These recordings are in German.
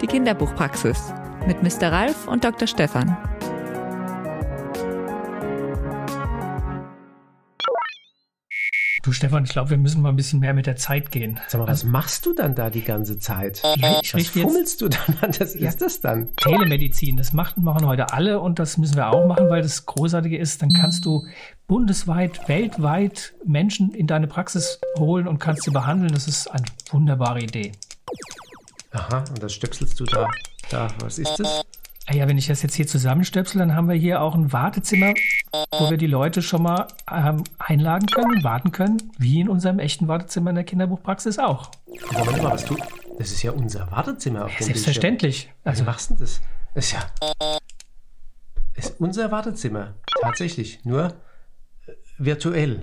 die Kinderbuchpraxis mit Mr. Ralf und Dr. Stefan. Du Stefan, ich glaube, wir müssen mal ein bisschen mehr mit der Zeit gehen. Sag mal, was also, machst du dann da die ganze Zeit? Ja, ich was fummelst du dann an? Das ist das dann? Telemedizin, das machen, machen heute alle und das müssen wir auch machen, weil das Großartige ist, dann kannst du bundesweit, weltweit Menschen in deine Praxis holen und kannst sie behandeln. Das ist eine wunderbare Idee. Aha, und das stöpselst du da. Da, was ist das? Ah ja, wenn ich das jetzt hier zusammenstöpsel, dann haben wir hier auch ein Wartezimmer, wo wir die Leute schon mal ähm, einladen können, warten können, wie in unserem echten Wartezimmer in der Kinderbuchpraxis auch. Moment mal, was du? Das ist ja unser Wartezimmer. Auf ja, selbstverständlich. Also Wie machst du das? Das ist ja ist unser Wartezimmer. Tatsächlich. Nur äh, virtuell.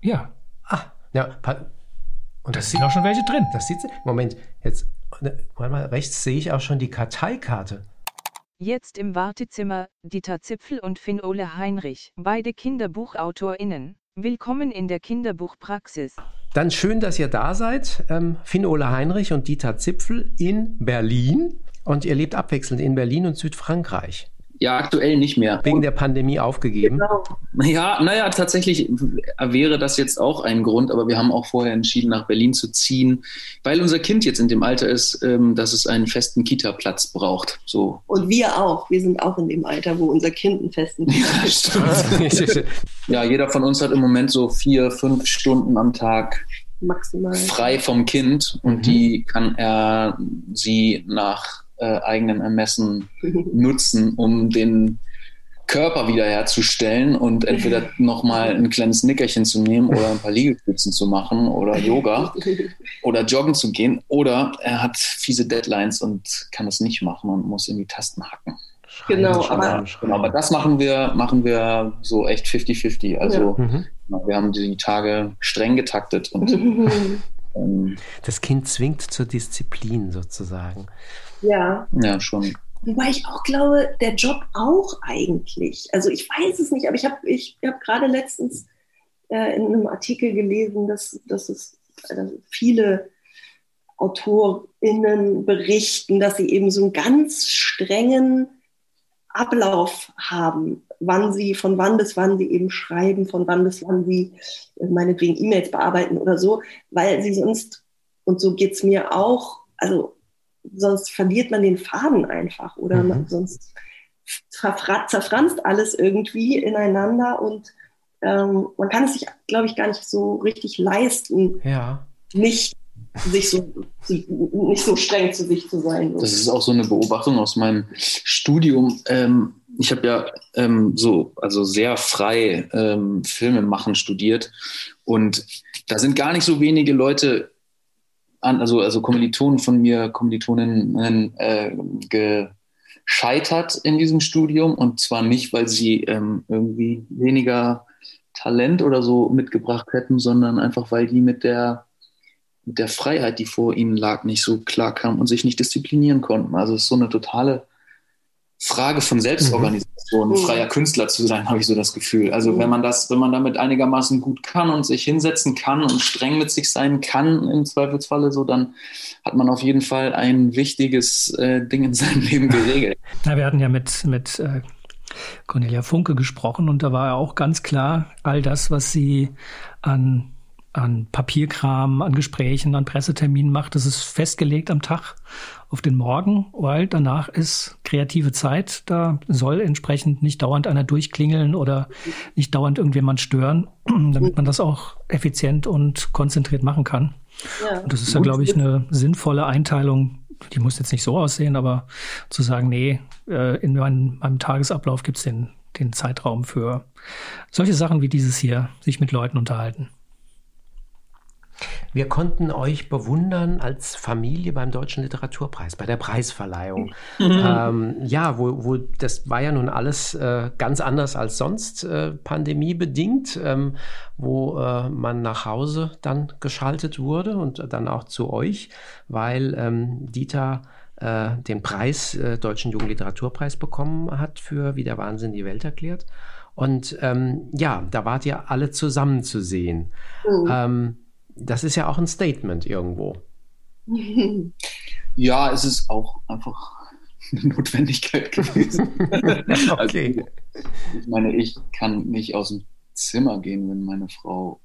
Ja. Ah, ja. Und das sind auch schon welche drin. Das sieht Moment, jetzt, ne, mal, rechts sehe ich auch schon die Karteikarte. Jetzt im Wartezimmer, Dieter Zipfel und Finn-Ole Heinrich, beide KinderbuchautorInnen. Willkommen in der Kinderbuchpraxis. Dann schön, dass ihr da seid. Ähm, Finn-Ole Heinrich und Dieter Zipfel in Berlin. Und ihr lebt abwechselnd in Berlin und Südfrankreich. Ja, aktuell nicht mehr. Wegen der Pandemie aufgegeben? Genau. Ja, naja, tatsächlich wäre das jetzt auch ein Grund, aber wir haben auch vorher entschieden, nach Berlin zu ziehen, weil unser Kind jetzt in dem Alter ist, ähm, dass es einen festen Kita-Platz braucht. So. Und wir auch. Wir sind auch in dem Alter, wo unser Kind einen festen Kita-Platz braucht. ja, jeder von uns hat im Moment so vier, fünf Stunden am Tag Maximal. frei vom Kind und mhm. die kann er sie nach äh, eigenen Ermessen nutzen, um den Körper wiederherzustellen und entweder nochmal ein kleines Nickerchen zu nehmen oder ein paar Liegestützen zu machen oder Yoga oder joggen zu gehen oder er hat fiese Deadlines und kann es nicht machen und muss in die Tasten hacken. Genau, aber, genau, aber das machen wir, machen wir so echt 50-50. Also ja. mhm. wir haben die Tage streng getaktet und ähm, das Kind zwingt zur Disziplin sozusagen. Ja. Ja, schon. Wobei ich auch glaube, der Job auch eigentlich. Also ich weiß es nicht, aber ich habe ich hab gerade letztens äh, in einem Artikel gelesen, dass, dass es äh, viele AutorInnen berichten, dass sie eben so einen ganz strengen Ablauf haben, wann sie, von wann bis wann sie eben schreiben, von wann bis wann sie äh, meinetwegen E-Mails bearbeiten oder so, weil sie sonst, und so geht es mir auch, also sonst verliert man den Faden einfach oder mhm. man, sonst zerfranst alles irgendwie ineinander und ähm, man kann es sich, glaube ich, gar nicht so richtig leisten, ja. nicht sich so nicht so streng zu sich zu sein. Das ist auch so eine Beobachtung aus meinem Studium. Ähm, ich habe ja ähm, so also sehr frei ähm, Filme machen studiert und da sind gar nicht so wenige Leute an, also, also Kommilitonen von mir, Kommilitoninnen äh, gescheitert in diesem Studium und zwar nicht, weil sie ähm, irgendwie weniger Talent oder so mitgebracht hätten, sondern einfach, weil die mit der, mit der Freiheit, die vor ihnen lag, nicht so klar kamen und sich nicht disziplinieren konnten. Also es ist so eine totale Frage von Selbstorganisation, mhm. freier Künstler zu sein, habe ich so das Gefühl. Also mhm. wenn man das, wenn man damit einigermaßen gut kann und sich hinsetzen kann und streng mit sich sein kann, im Zweifelsfalle so, dann hat man auf jeden Fall ein wichtiges äh, Ding in seinem Leben geregelt. Na, wir hatten ja mit, mit äh, Cornelia Funke gesprochen und da war ja auch ganz klar, all das, was sie an an Papierkram, an Gesprächen, an Presseterminen macht. Das ist festgelegt am Tag auf den Morgen, weil danach ist kreative Zeit. Da soll entsprechend nicht dauernd einer durchklingeln oder nicht dauernd irgendjemand stören, damit man das auch effizient und konzentriert machen kann. Ja. Und das ist ja, glaube ich, eine sinnvolle Einteilung. Die muss jetzt nicht so aussehen, aber zu sagen, nee, äh, in meinem, meinem Tagesablauf gibt es den, den Zeitraum für solche Sachen wie dieses hier, sich mit Leuten unterhalten. Wir konnten euch bewundern als Familie beim Deutschen Literaturpreis, bei der Preisverleihung. Mhm. Ähm, ja, wo, wo das war ja nun alles äh, ganz anders als sonst, äh, pandemiebedingt, ähm, wo äh, man nach Hause dann geschaltet wurde und dann auch zu euch, weil ähm, Dieter äh, den Preis, äh, Deutschen Jugendliteraturpreis bekommen hat für Wie der Wahnsinn die Welt erklärt. Und ähm, ja, da wart ihr alle zusammen zu sehen. Mhm. Ähm, das ist ja auch ein Statement irgendwo. Ja, es ist auch einfach eine Notwendigkeit gewesen. okay. Also, ich meine, ich kann nicht aus dem Zimmer gehen, wenn meine Frau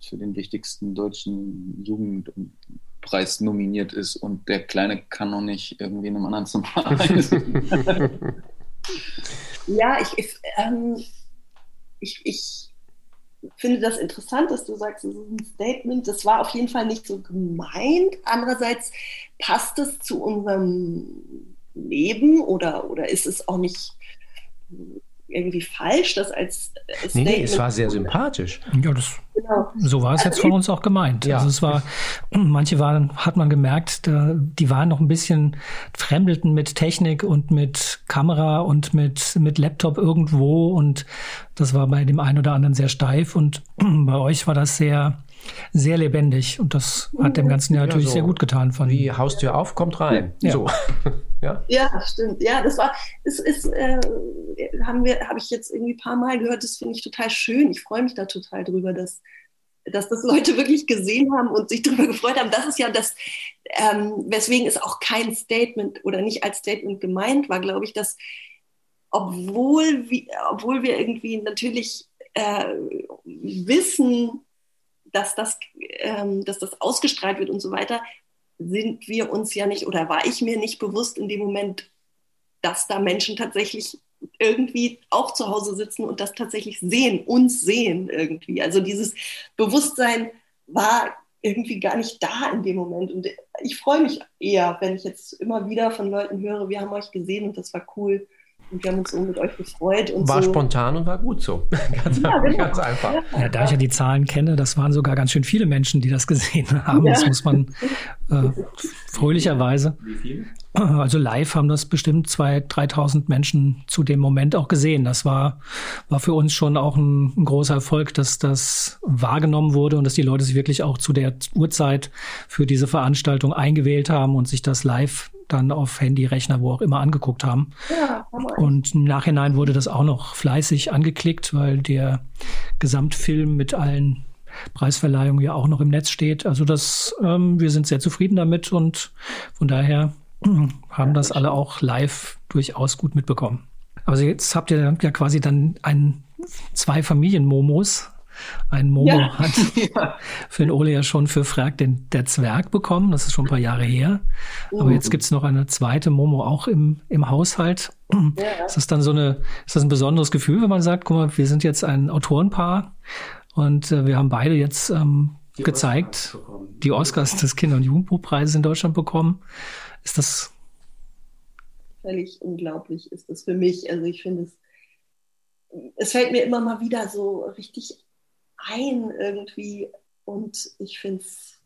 für den wichtigsten deutschen Jugendpreis nominiert ist und der Kleine kann noch nicht irgendwie in einem anderen Zimmer Ja, ich, ich, ähm, ich, ich finde das interessant, dass du sagst, es ist ein Statement. Das war auf jeden Fall nicht so gemeint. Andererseits passt es zu unserem Leben oder, oder ist es auch nicht irgendwie falsch, das als Statement Nee, nee, es war sehr sympathisch. Ja, das, genau. so war es also jetzt von uns auch gemeint. Ja. Also es war, manche waren, hat man gemerkt, da, die waren noch ein bisschen, fremdelten mit Technik und mit Kamera und mit, mit Laptop irgendwo und das war bei dem einen oder anderen sehr steif und bei euch war das sehr, sehr lebendig und das hat dem Ganzen ja natürlich ja, so sehr gut getan. Von wie Haustür auf, kommt rein. Ja. So. ja. ja, stimmt. Ja, das war, es ist, äh, haben wir, habe ich jetzt irgendwie ein paar Mal gehört, das finde ich total schön. Ich freue mich da total drüber, dass, dass das Leute wirklich gesehen haben und sich darüber gefreut haben. Das ist ja das, ähm, weswegen es auch kein Statement oder nicht als Statement gemeint war, glaube ich, dass obwohl wir, obwohl wir irgendwie natürlich äh, wissen, dass das, ähm, dass das ausgestrahlt wird und so weiter, sind wir uns ja nicht oder war ich mir nicht bewusst in dem Moment, dass da Menschen tatsächlich irgendwie auch zu Hause sitzen und das tatsächlich sehen, uns sehen irgendwie. Also dieses Bewusstsein war irgendwie gar nicht da in dem Moment. Und ich freue mich eher, wenn ich jetzt immer wieder von Leuten höre, wir haben euch gesehen und das war cool. Und wir haben uns so mit euch gefreut. Und war so. spontan und war gut so. ganz, ja, genau. ganz einfach. Ja, da ich ja die Zahlen kenne, das waren sogar ganz schön viele Menschen, die das gesehen haben. Ja. Das muss man äh, fröhlicherweise. Wie viel? Also live haben das bestimmt 2.000, 3.000 Menschen zu dem Moment auch gesehen. Das war, war für uns schon auch ein, ein, großer Erfolg, dass das wahrgenommen wurde und dass die Leute sich wirklich auch zu der Uhrzeit für diese Veranstaltung eingewählt haben und sich das live dann auf Handy, Rechner, wo auch immer angeguckt haben. Ja, und im Nachhinein wurde das auch noch fleißig angeklickt, weil der Gesamtfilm mit allen Preisverleihungen ja auch noch im Netz steht. Also das, ähm, wir sind sehr zufrieden damit und von daher haben das alle auch live durchaus gut mitbekommen. Aber jetzt habt ihr ja quasi dann ein, zwei Familien-Momos ein Momo ja. hat Finn Ole ja schon für Frag den, der Zwerg bekommen. Das ist schon ein paar Jahre her. Oh. Aber jetzt gibt es noch eine zweite Momo auch im, im Haushalt. Ja. Ist das dann so eine, ist das ein besonderes Gefühl, wenn man sagt, guck mal, wir sind jetzt ein Autorenpaar und äh, wir haben beide jetzt ähm, die gezeigt, Oscars die Oscars des Kinder- und Jugendbuchpreises in Deutschland bekommen. Ist das völlig unglaublich ist das für mich. Also ich finde es, es fällt mir immer mal wieder so richtig ein irgendwie. Und ich finde es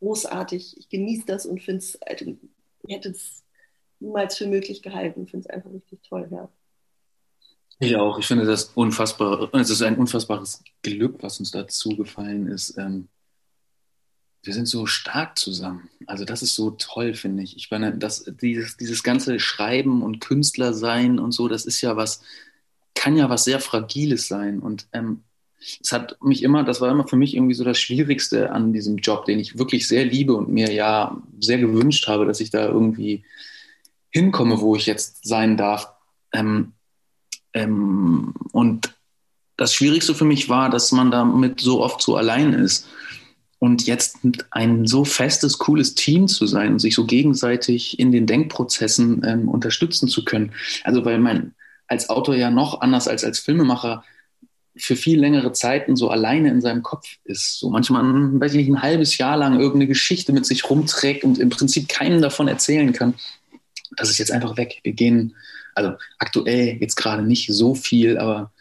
großartig. Ich genieße das und finde es, also, ich hätte es niemals für möglich gehalten. Ich finde es einfach richtig toll, ja. Ich auch. Ich finde das unfassbar. Es ist ein unfassbares Glück, was uns dazu gefallen ist. Ähm, wir sind so stark zusammen. Also das ist so toll, finde ich. Ich meine, das, dieses, dieses ganze Schreiben und Künstler sein und so, das ist ja was, kann ja was sehr Fragiles sein. Und ähm, es hat mich immer, das war immer für mich irgendwie so das Schwierigste an diesem Job, den ich wirklich sehr liebe und mir ja sehr gewünscht habe, dass ich da irgendwie hinkomme, wo ich jetzt sein darf. Ähm, ähm, und das Schwierigste für mich war, dass man damit so oft so allein ist. Und jetzt ein so festes, cooles Team zu sein und sich so gegenseitig in den Denkprozessen ähm, unterstützen zu können. Also weil man als Autor ja noch anders als als Filmemacher für viel längere Zeiten so alleine in seinem Kopf ist. So manchmal, weiß ich nicht, ein halbes Jahr lang irgendeine Geschichte mit sich rumträgt und im Prinzip keinem davon erzählen kann. Das ist jetzt einfach weg. Wir gehen, also aktuell jetzt gerade nicht so viel, aber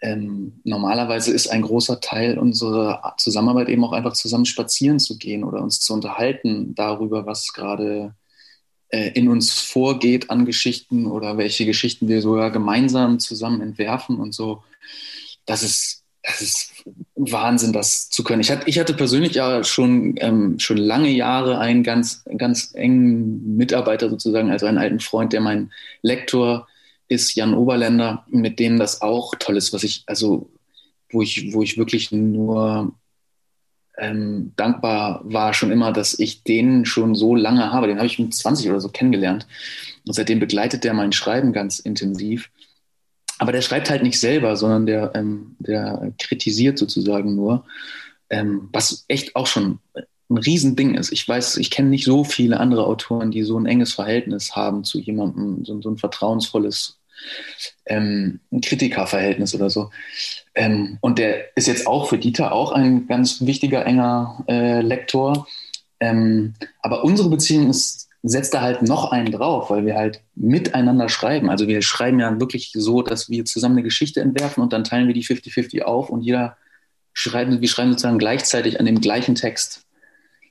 ähm, normalerweise ist ein großer Teil unserer Zusammenarbeit eben auch einfach zusammen spazieren zu gehen oder uns zu unterhalten darüber, was gerade äh, in uns vorgeht an Geschichten oder welche Geschichten wir sogar gemeinsam zusammen entwerfen und so das ist, das ist Wahnsinn, das zu können. Ich hatte, ich hatte persönlich ja schon, ähm, schon lange Jahre einen ganz, ganz engen Mitarbeiter sozusagen, also einen alten Freund, der mein Lektor ist, Jan Oberländer, mit dem das auch toll ist, was ich, also wo ich, wo ich wirklich nur ähm, dankbar war schon immer, dass ich den schon so lange habe. Den habe ich mit 20 oder so kennengelernt. Und seitdem begleitet der mein Schreiben ganz intensiv. Aber der schreibt halt nicht selber, sondern der, ähm, der kritisiert sozusagen nur, ähm, was echt auch schon ein Riesending ist. Ich weiß, ich kenne nicht so viele andere Autoren, die so ein enges Verhältnis haben zu jemandem, so, so ein vertrauensvolles ähm, Kritikerverhältnis oder so. Ähm, und der ist jetzt auch für Dieter auch ein ganz wichtiger, enger äh, Lektor. Ähm, aber unsere Beziehung ist, setzt da halt noch einen drauf, weil wir halt miteinander schreiben. Also wir schreiben ja wirklich so, dass wir zusammen eine Geschichte entwerfen und dann teilen wir die 50-50 auf und jeder schreibt, wir schreiben sozusagen gleichzeitig an dem gleichen Text.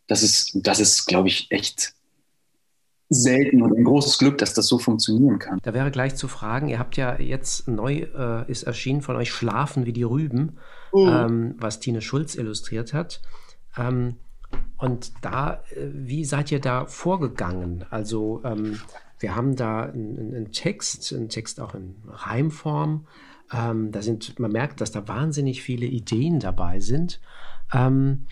Das ist, das ist, glaube ich, echt selten und ein großes Glück, dass das so funktionieren kann. Da wäre gleich zu fragen, ihr habt ja jetzt neu, äh, ist erschienen von euch Schlafen wie die Rüben, mhm. ähm, was Tine Schulz illustriert hat. Ähm, und da, äh, wie seid ihr da vorgegangen? Also ähm, wir haben da einen, einen, Text, einen Text auch in Reimform. Ähm, da sind, man merkt, dass da wahnsinnig viele Ideen dabei sind. Ähm,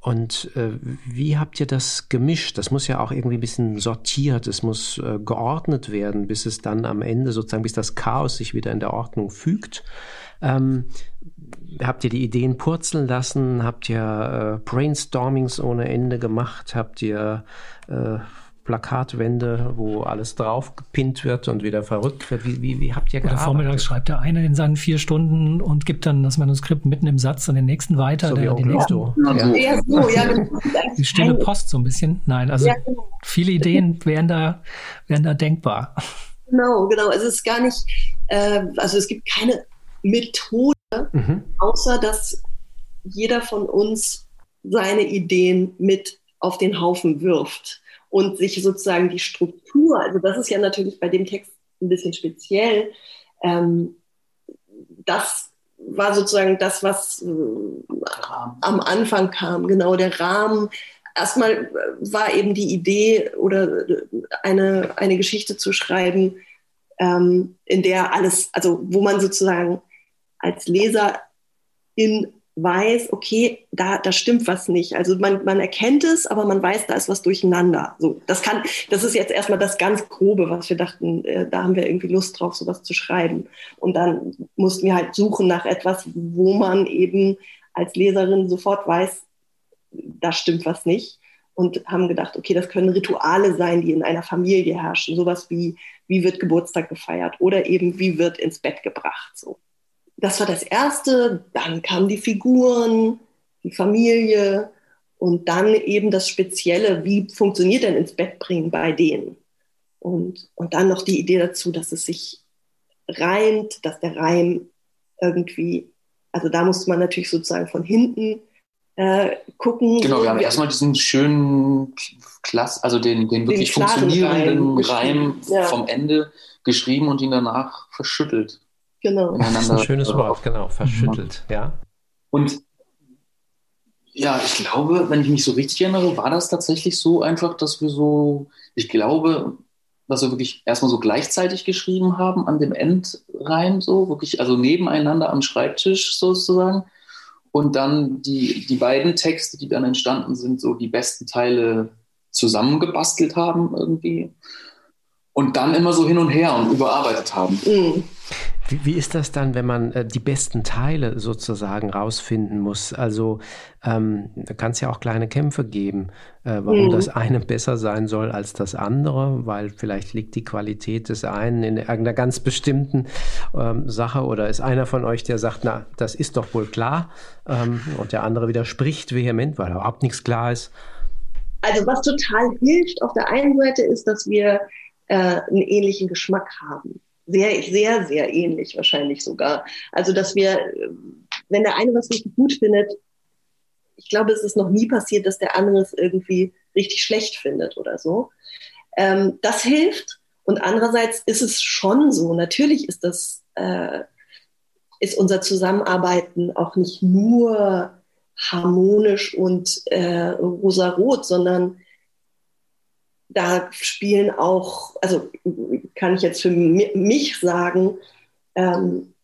und äh, wie habt ihr das gemischt? Das muss ja auch irgendwie ein bisschen sortiert, es muss äh, geordnet werden, bis es dann am Ende sozusagen, bis das Chaos sich wieder in der Ordnung fügt. Ähm, habt ihr die Ideen purzeln lassen? Habt ihr äh, Brainstormings ohne Ende gemacht? Habt ihr äh, Plakatwände, wo alles drauf gepinnt wird und wieder verrückt wird. Wie, wie, wie habt ihr gearbeitet? Oder vormittags schreibt der eine in seinen vier Stunden und gibt dann das Manuskript mitten im Satz an den nächsten weiter. So der, den nächsten, ja. Ja, so, ja. Die stille Post so ein bisschen. Nein, also ja, genau. viele Ideen wären da, wären da denkbar. Genau, genau. Also es ist gar nicht, äh, also es gibt keine Methode, mhm. außer dass jeder von uns seine Ideen mit auf den Haufen wirft und sich sozusagen die Struktur, also das ist ja natürlich bei dem Text ein bisschen speziell, ähm, das war sozusagen das, was äh, am Anfang kam, genau der Rahmen. Erstmal war eben die Idee oder eine, eine Geschichte zu schreiben, ähm, in der alles, also wo man sozusagen als Leser in weiß, okay, da, da stimmt was nicht. Also man, man erkennt es, aber man weiß, da ist was durcheinander. So, das kann, das ist jetzt erstmal das ganz Grobe, was wir dachten, äh, da haben wir irgendwie Lust drauf, sowas zu schreiben. Und dann mussten wir halt suchen nach etwas, wo man eben als Leserin sofort weiß, da stimmt was nicht. Und haben gedacht, okay, das können Rituale sein, die in einer Familie herrschen. Sowas wie, wie wird Geburtstag gefeiert oder eben, wie wird ins Bett gebracht. So das war das Erste. Dann kamen die Figuren, die Familie und dann eben das Spezielle, wie funktioniert denn ins Bett bringen bei denen? Und, und dann noch die Idee dazu, dass es sich reimt, dass der Reim irgendwie, also da musste man natürlich sozusagen von hinten äh, gucken. Genau, wir haben erstmal diesen schönen Klass, also den, den wirklich den funktionierenden Reim, Reim ja. vom Ende geschrieben und ihn danach verschüttelt. Genau. Das ist ein schönes Wort, genau, verschüttelt, ja. Und ja, ich glaube, wenn ich mich so richtig erinnere, war das tatsächlich so einfach, dass wir so, ich glaube, dass wir wirklich erstmal so gleichzeitig geschrieben haben an dem Endreim, so wirklich, also nebeneinander am Schreibtisch sozusagen. Und dann die, die beiden Texte, die dann entstanden sind, so die besten Teile zusammengebastelt haben irgendwie. Und dann immer so hin und her und überarbeitet haben. Mhm. Wie, wie ist das dann, wenn man äh, die besten Teile sozusagen rausfinden muss? Also ähm, da kann es ja auch kleine Kämpfe geben, äh, warum mhm. das eine besser sein soll als das andere, weil vielleicht liegt die Qualität des einen in irgendeiner ganz bestimmten ähm, Sache oder ist einer von euch, der sagt, na, das ist doch wohl klar ähm, und der andere widerspricht vehement, weil überhaupt nichts klar ist. Also was total hilft auf der einen Seite ist, dass wir äh, einen ähnlichen Geschmack haben sehr, sehr, sehr ähnlich wahrscheinlich sogar. Also, dass wir, wenn der eine was richtig gut findet, ich glaube, es ist noch nie passiert, dass der andere es irgendwie richtig schlecht findet oder so. Ähm, das hilft. Und andererseits ist es schon so, natürlich ist das, äh, ist unser Zusammenarbeiten auch nicht nur harmonisch und äh, rosarot, sondern da spielen auch, also kann ich jetzt für mich sagen, ähm,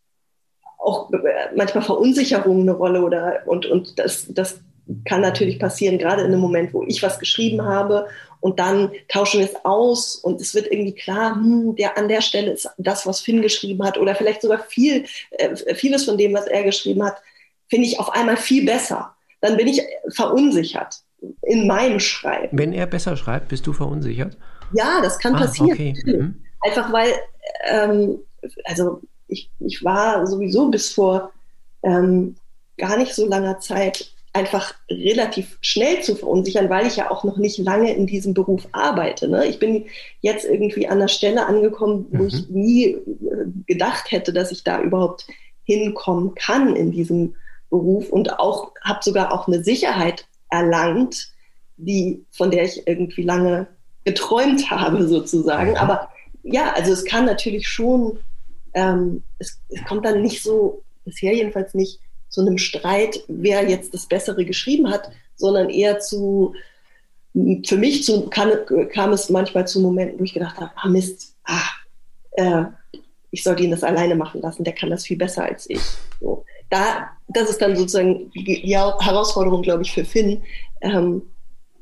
auch manchmal Verunsicherung eine Rolle oder und, und das, das kann natürlich passieren, gerade in einem Moment, wo ich was geschrieben habe und dann tauschen wir es aus und es wird irgendwie klar, hm, der an der Stelle ist das, was Finn geschrieben hat oder vielleicht sogar viel, äh, vieles von dem, was er geschrieben hat, finde ich auf einmal viel besser. Dann bin ich verunsichert in meinem Schreiben. Wenn er besser schreibt, bist du verunsichert? Ja, das kann ah, passieren. Okay. Mhm. Einfach weil, ähm, also ich, ich war sowieso bis vor ähm, gar nicht so langer Zeit einfach relativ schnell zu verunsichern, weil ich ja auch noch nicht lange in diesem Beruf arbeite. Ne? Ich bin jetzt irgendwie an der Stelle angekommen, wo mhm. ich nie äh, gedacht hätte, dass ich da überhaupt hinkommen kann in diesem Beruf und auch habe sogar auch eine Sicherheit erlangt, die von der ich irgendwie lange geträumt habe sozusagen. Mhm. Aber ja, also es kann natürlich schon, ähm, es, es kommt dann nicht so bisher jedenfalls nicht zu einem Streit, wer jetzt das Bessere geschrieben hat, sondern eher zu, für mich zu, kam, kam es manchmal zu Momenten, wo ich gedacht habe, ah Mist, ah, äh, ich sollte ihn das alleine machen lassen, der kann das viel besser als ich. So. Da, das ist dann sozusagen die Herausforderung, glaube ich, für Finn, ähm,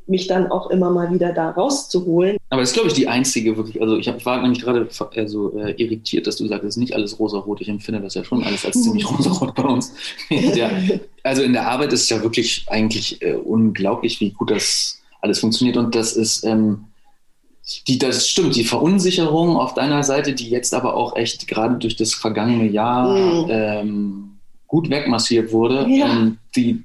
mich dann auch immer mal wieder da rauszuholen. Aber das ist, glaube ich, die einzige wirklich, also ich, hab, ich war nämlich gerade also, äh, irritiert, dass du sagst, es ist nicht alles rosarot. Ich empfinde das ja schon alles als ziemlich rosarot bei uns. ja, also in der Arbeit ist es ja wirklich eigentlich äh, unglaublich, wie gut das alles funktioniert und das ist, ähm, die, das stimmt, die Verunsicherung auf deiner Seite, die jetzt aber auch echt gerade durch das vergangene Jahr mhm. ähm, gut wegmassiert wurde, ja. ähm, die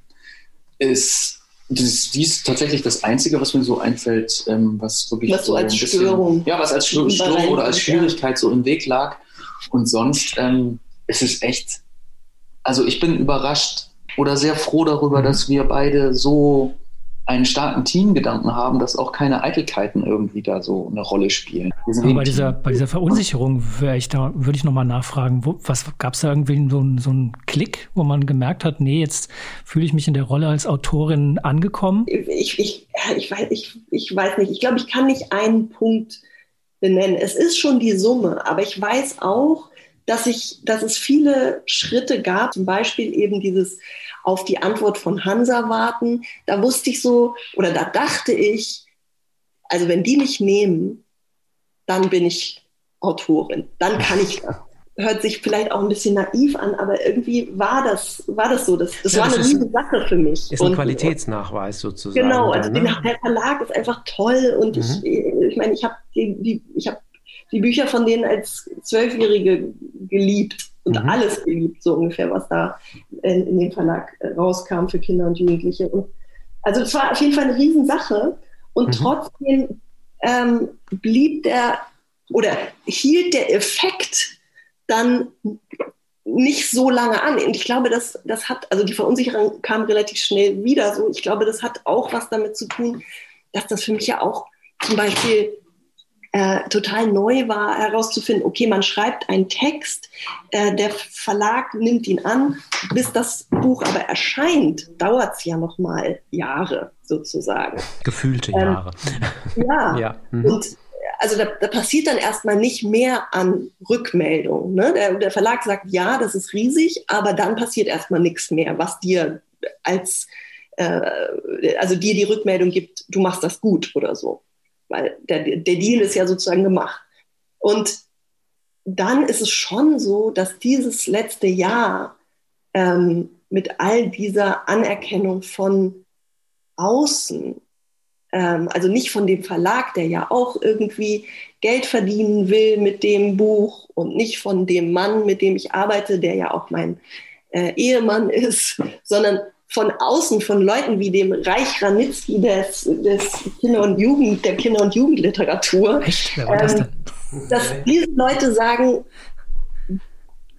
ist das, die ist tatsächlich das Einzige, was mir so einfällt, ähm, was wirklich was so als bisschen, Störung. Ja, was als Störung oder als Schwierigkeit so im Weg lag. Und sonst ähm, ist es echt, also ich bin überrascht oder sehr froh darüber, mhm. dass wir beide so einen starken Teamgedanken haben, dass auch keine Eitelkeiten irgendwie da so eine Rolle spielen. bei dieser, bei dieser Verunsicherung ich da, würde ich nochmal nachfragen, wo, was gab es da irgendwie so, so einen Klick, wo man gemerkt hat, nee, jetzt fühle ich mich in der Rolle als Autorin angekommen? Ich, ich, ich, weiß, ich, ich weiß nicht. Ich glaube, ich kann nicht einen Punkt benennen. Es ist schon die Summe, aber ich weiß auch, dass ich, dass es viele Schritte gab, zum Beispiel eben dieses auf die Antwort von Hansa warten. Da wusste ich so, oder da dachte ich, also wenn die mich nehmen, dann bin ich Autorin, dann kann ich das. Hört sich vielleicht auch ein bisschen naiv an, aber irgendwie war das, war das so. Das, das ja, war das eine liebe Sache für mich. Ist ein und, Qualitätsnachweis sozusagen. Genau, also dann, ne? der Verlag ist einfach toll und mhm. ich, ich meine, ich habe die, die, ich habe die Bücher von denen als Zwölfjährige geliebt und mhm. alles geliebt, so ungefähr, was da in, in dem Verlag äh, rauskam für Kinder und Jugendliche. Und also es war auf jeden Fall eine Riesensache. Und mhm. trotzdem ähm, blieb der oder hielt der Effekt dann nicht so lange an. Und ich glaube, das, das hat, also die Verunsicherung kam relativ schnell wieder so. Ich glaube, das hat auch was damit zu tun, dass das für mich ja auch zum Beispiel äh, total neu war, herauszufinden, okay, man schreibt einen Text, äh, der Verlag nimmt ihn an, bis das Buch aber erscheint, dauert es ja noch mal Jahre sozusagen. Gefühlte ähm, Jahre. ja, ja. Mhm. und also da, da, passiert dann erstmal nicht mehr an Rückmeldung. Ne? Der, der, Verlag sagt, ja, das ist riesig, aber dann passiert erstmal nichts mehr, was dir als, äh, also dir die Rückmeldung gibt, du machst das gut oder so weil der, der Deal ist ja sozusagen gemacht. Und dann ist es schon so, dass dieses letzte Jahr ähm, mit all dieser Anerkennung von außen, ähm, also nicht von dem Verlag, der ja auch irgendwie Geld verdienen will mit dem Buch und nicht von dem Mann, mit dem ich arbeite, der ja auch mein äh, Ehemann ist, sondern von außen, von Leuten wie dem Reich Ranitzky des, des Kinder- und Jugend, der Kinder- und Jugendliteratur, Echt? Wer war das ähm, denn? dass diese Leute sagen,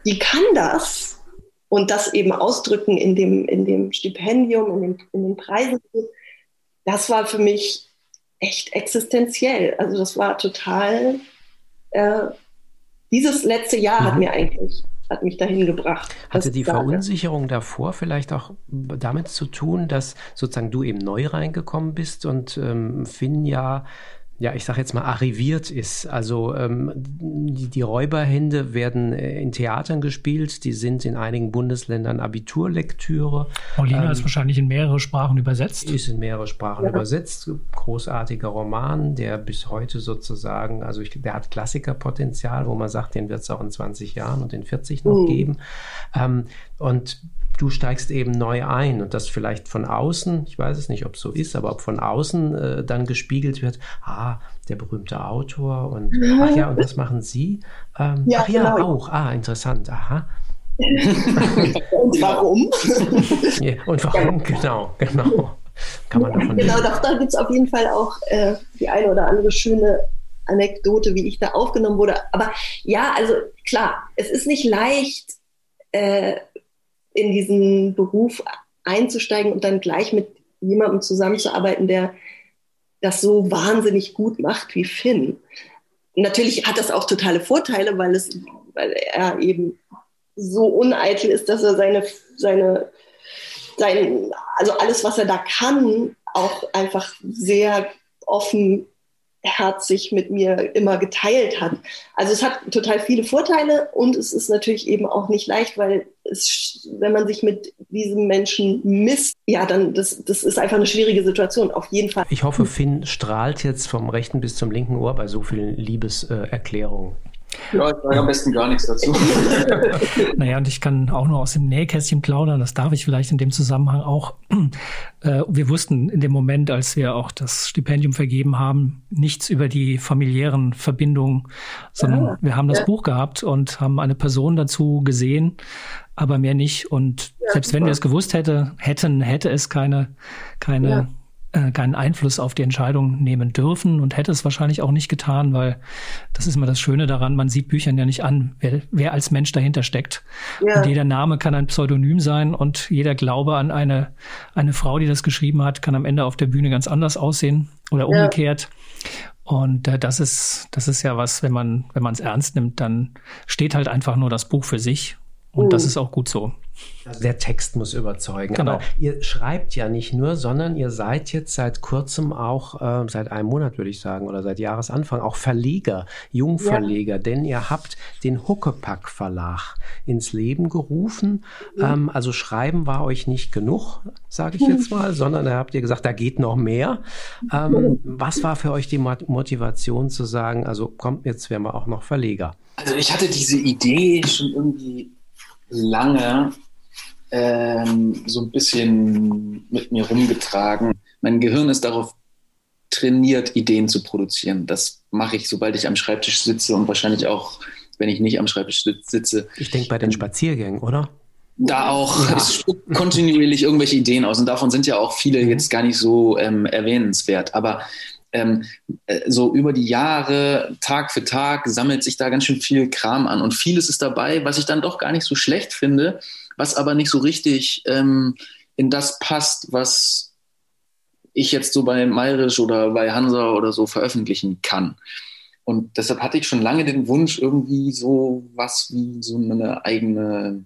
die kann das und das eben ausdrücken in dem, in dem Stipendium, in, dem, in den Preisen, das war für mich echt existenziell. Also das war total, äh, dieses letzte Jahr mhm. hat mir eigentlich hat mich dahin gebracht. Hatte die Verunsicherung davor vielleicht auch damit zu tun, dass sozusagen du eben neu reingekommen bist und ähm, Finn ja ja, ich sage jetzt mal, arriviert ist. Also ähm, die, die, Räuberhände werden äh, in Theatern gespielt, die sind in einigen Bundesländern Abiturlektüre. Paulina ähm, ist wahrscheinlich in mehrere Sprachen übersetzt. Ist in mehrere Sprachen ja. übersetzt. Großartiger Roman, der bis heute sozusagen, also ich, der hat Klassikerpotenzial, wo man sagt, den wird es auch in 20 Jahren und in 40 noch mhm. geben. Ähm, und du steigst eben neu ein und das vielleicht von außen, ich weiß es nicht, ob es so ist, aber ob von außen äh, dann gespiegelt wird, ah, der berühmte Autor und ach ja, und was machen Sie? Ähm, ja, ach ja, genau. auch, ah, interessant, aha. und warum? ja, und warum, genau, genau. Kann man davon Genau, doch, da gibt es auf jeden Fall auch äh, die eine oder andere schöne Anekdote, wie ich da aufgenommen wurde. Aber ja, also klar, es ist nicht leicht, äh, in diesen Beruf einzusteigen und dann gleich mit jemandem zusammenzuarbeiten, der das so wahnsinnig gut macht wie Finn. Natürlich hat das auch totale Vorteile, weil, es, weil er eben so uneitel ist, dass er seine, seine, sein, also alles, was er da kann, auch einfach sehr offen herzig mit mir immer geteilt hat. Also es hat total viele Vorteile und es ist natürlich eben auch nicht leicht, weil es, wenn man sich mit diesem Menschen misst, ja, dann das, das ist einfach eine schwierige Situation, auf jeden Fall. Ich hoffe, Finn strahlt jetzt vom rechten bis zum linken Ohr bei so vielen Liebeserklärungen. Ja, ich sage am besten gar nichts dazu. naja, und ich kann auch nur aus dem Nähkästchen plaudern, das darf ich vielleicht in dem Zusammenhang auch. Äh, wir wussten in dem Moment, als wir auch das Stipendium vergeben haben, nichts über die familiären Verbindungen, sondern ja, wir haben das ja. Buch gehabt und haben eine Person dazu gesehen, aber mehr nicht. Und ja, selbst wenn wir es gewusst hätte, hätten, hätte es keine, keine äh, keinen Einfluss auf die Entscheidung nehmen dürfen und hätte es wahrscheinlich auch nicht getan, weil das ist immer das Schöne daran, man sieht Büchern ja nicht an, wer, wer als Mensch dahinter steckt. Ja. Und jeder Name kann ein Pseudonym sein und jeder Glaube an eine, eine Frau, die das geschrieben hat, kann am Ende auf der Bühne ganz anders aussehen oder umgekehrt. Ja. Und äh, das ist, das ist ja was, wenn man, wenn man es ernst nimmt, dann steht halt einfach nur das Buch für sich. Und uh. das ist auch gut so. Also der Text muss überzeugen. Genau. Aber ihr schreibt ja nicht nur, sondern ihr seid jetzt seit kurzem auch, äh, seit einem Monat würde ich sagen, oder seit Jahresanfang auch Verleger, Jungverleger, ja. denn ihr habt den Huckepack Verlag ins Leben gerufen. Ja. Ähm, also Schreiben war euch nicht genug, sage ich jetzt mal, sondern da habt ihr gesagt, da geht noch mehr. Ähm, was war für euch die Motivation zu sagen, also kommt, jetzt werden wir auch noch Verleger? Also ich hatte diese Idee schon irgendwie lange ähm, so ein bisschen mit mir rumgetragen. Mein Gehirn ist darauf trainiert, Ideen zu produzieren. Das mache ich, sobald ich am Schreibtisch sitze und wahrscheinlich auch, wenn ich nicht am Schreibtisch sitze. Ich denke bei den Spaziergängen, oder? Da auch ja. kontinuierlich irgendwelche Ideen aus und davon sind ja auch viele mhm. jetzt gar nicht so ähm, erwähnenswert. Aber ähm, äh, so über die Jahre, Tag für Tag, sammelt sich da ganz schön viel Kram an. Und vieles ist dabei, was ich dann doch gar nicht so schlecht finde, was aber nicht so richtig ähm, in das passt, was ich jetzt so bei Mayrisch oder bei Hansa oder so veröffentlichen kann. Und deshalb hatte ich schon lange den Wunsch, irgendwie so was wie so eine eigene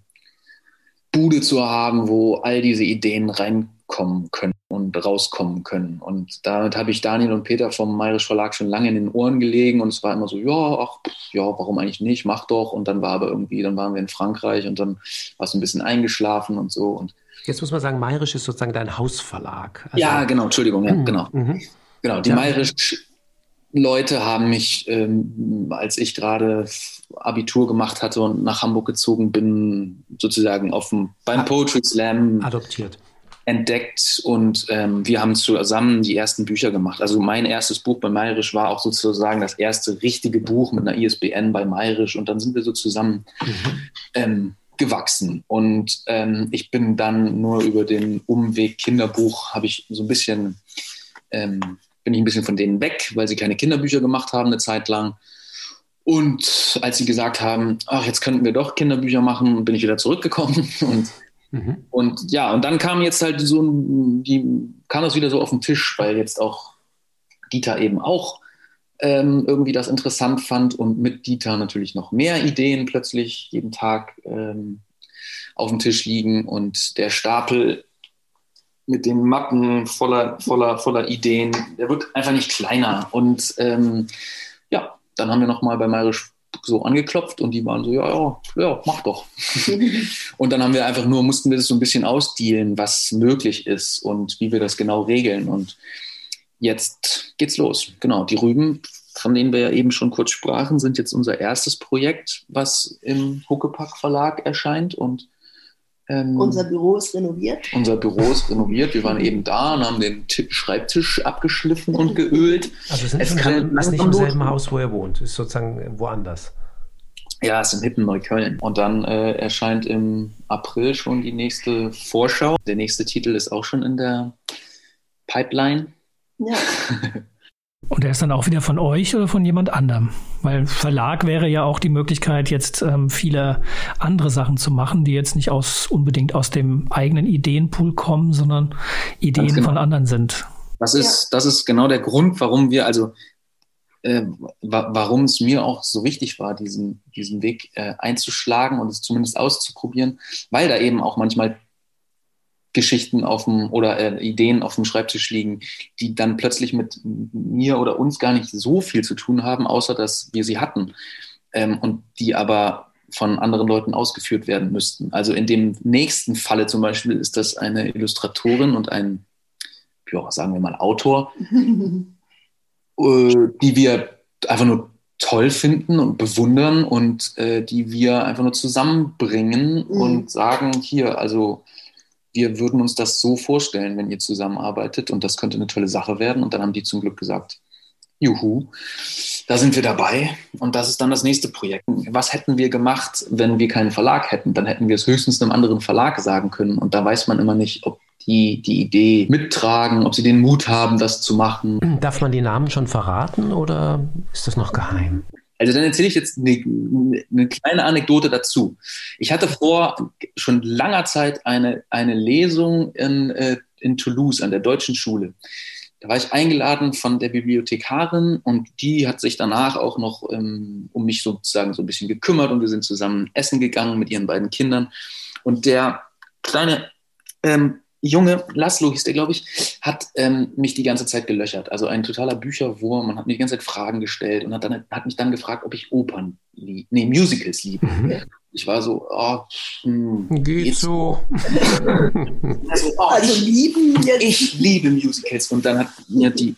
Bude zu haben, wo all diese Ideen reinkommen können und rauskommen können. Und damit habe ich Daniel und Peter vom Mayrisch Verlag schon lange in den Ohren gelegen und es war immer so, ja, ach, ja, warum eigentlich nicht, mach doch. Und dann war aber irgendwie, dann waren wir in Frankreich und dann war es ein bisschen eingeschlafen und so. Und Jetzt muss man sagen, Mayrisch ist sozusagen dein Hausverlag. Also ja, genau, Entschuldigung, ja, mhm. genau. Mhm. Genau, die ja. Mayrisch Leute haben mich, ähm, als ich gerade Abitur gemacht hatte und nach Hamburg gezogen bin, sozusagen auf dem, beim Poetry Slam adoptiert entdeckt und ähm, wir haben zusammen die ersten Bücher gemacht. Also mein erstes Buch bei Mayrisch war auch sozusagen das erste richtige Buch mit einer ISBN bei Mayrisch und dann sind wir so zusammen mhm. ähm, gewachsen. Und ähm, ich bin dann nur über den Umweg Kinderbuch, habe ich so ein bisschen, ähm, bin ich ein bisschen von denen weg, weil sie keine Kinderbücher gemacht haben eine Zeit lang. Und als sie gesagt haben, ach, jetzt könnten wir doch Kinderbücher machen, bin ich wieder zurückgekommen und Mhm. Und ja, und dann kam jetzt halt so die kam das wieder so auf den Tisch, weil jetzt auch Dieter eben auch ähm, irgendwie das interessant fand und mit Dieter natürlich noch mehr Ideen plötzlich jeden Tag ähm, auf dem Tisch liegen und der Stapel mit den Mappen voller, voller, voller Ideen. Der wird einfach nicht kleiner. Und ähm, ja, dann haben wir nochmal bei Mayrisch so angeklopft und die waren so, ja, ja, ja, mach doch. und dann haben wir einfach nur, mussten wir das so ein bisschen ausdealen, was möglich ist und wie wir das genau regeln. Und jetzt geht's los. Genau, die Rüben, von denen wir ja eben schon kurz sprachen, sind jetzt unser erstes Projekt, was im Huckepack Verlag erscheint und ähm, unser Büro ist renoviert. Unser Büro ist renoviert. Wir waren eben da und haben den Schreibtisch abgeschliffen und geölt. Also sind es kann, ist nicht im selben Haus, wo er wohnt, ist sozusagen woanders. Ja, es ist im hippen Neukölln. Und dann äh, erscheint im April schon die nächste Vorschau. Der nächste Titel ist auch schon in der Pipeline. Ja. Und er ist dann auch wieder von euch oder von jemand anderem? Weil Verlag wäre ja auch die Möglichkeit, jetzt ähm, viele andere Sachen zu machen, die jetzt nicht aus, unbedingt aus dem eigenen Ideenpool kommen, sondern Ideen genau. von anderen sind. Das ist, ja. das ist genau der Grund, warum wir, also äh, wa warum es mir auch so wichtig war, diesen, diesen Weg äh, einzuschlagen und es zumindest auszuprobieren, weil da eben auch manchmal Geschichten auf dem oder äh, Ideen auf dem Schreibtisch liegen, die dann plötzlich mit mir oder uns gar nicht so viel zu tun haben, außer dass wir sie hatten ähm, und die aber von anderen Leuten ausgeführt werden müssten. Also in dem nächsten Falle zum Beispiel ist das eine Illustratorin und ein, ja, sagen wir mal, Autor, äh, die wir einfach nur toll finden und bewundern und äh, die wir einfach nur zusammenbringen mhm. und sagen, hier, also wir würden uns das so vorstellen, wenn ihr zusammenarbeitet und das könnte eine tolle Sache werden. Und dann haben die zum Glück gesagt, juhu, da sind wir dabei und das ist dann das nächste Projekt. Was hätten wir gemacht, wenn wir keinen Verlag hätten? Dann hätten wir es höchstens einem anderen Verlag sagen können und da weiß man immer nicht, ob die die Idee mittragen, ob sie den Mut haben, das zu machen. Darf man die Namen schon verraten oder ist das noch geheim? Also dann erzähle ich jetzt eine, eine, kleine Anekdote dazu. Ich hatte vor schon langer Zeit eine, eine Lesung in, äh, in Toulouse an der deutschen Schule. Da war ich eingeladen von der Bibliothekarin und die hat sich danach auch noch ähm, um mich sozusagen so ein bisschen gekümmert und wir sind zusammen essen gegangen mit ihren beiden Kindern. Und der kleine ähm, Junge, Laszlo hieß der, glaube ich, hat ähm, mich die ganze Zeit gelöchert. Also ein totaler Bücherwurm. Man hat mir die ganze Zeit Fragen gestellt und hat, dann, hat mich dann gefragt, ob ich Opern liebe, nee, Musicals liebe. Mhm. Ich war so, oh, hm, geht, geht so. also, oh, also lieben jetzt. Ich liebe Musicals. Und dann hat mir die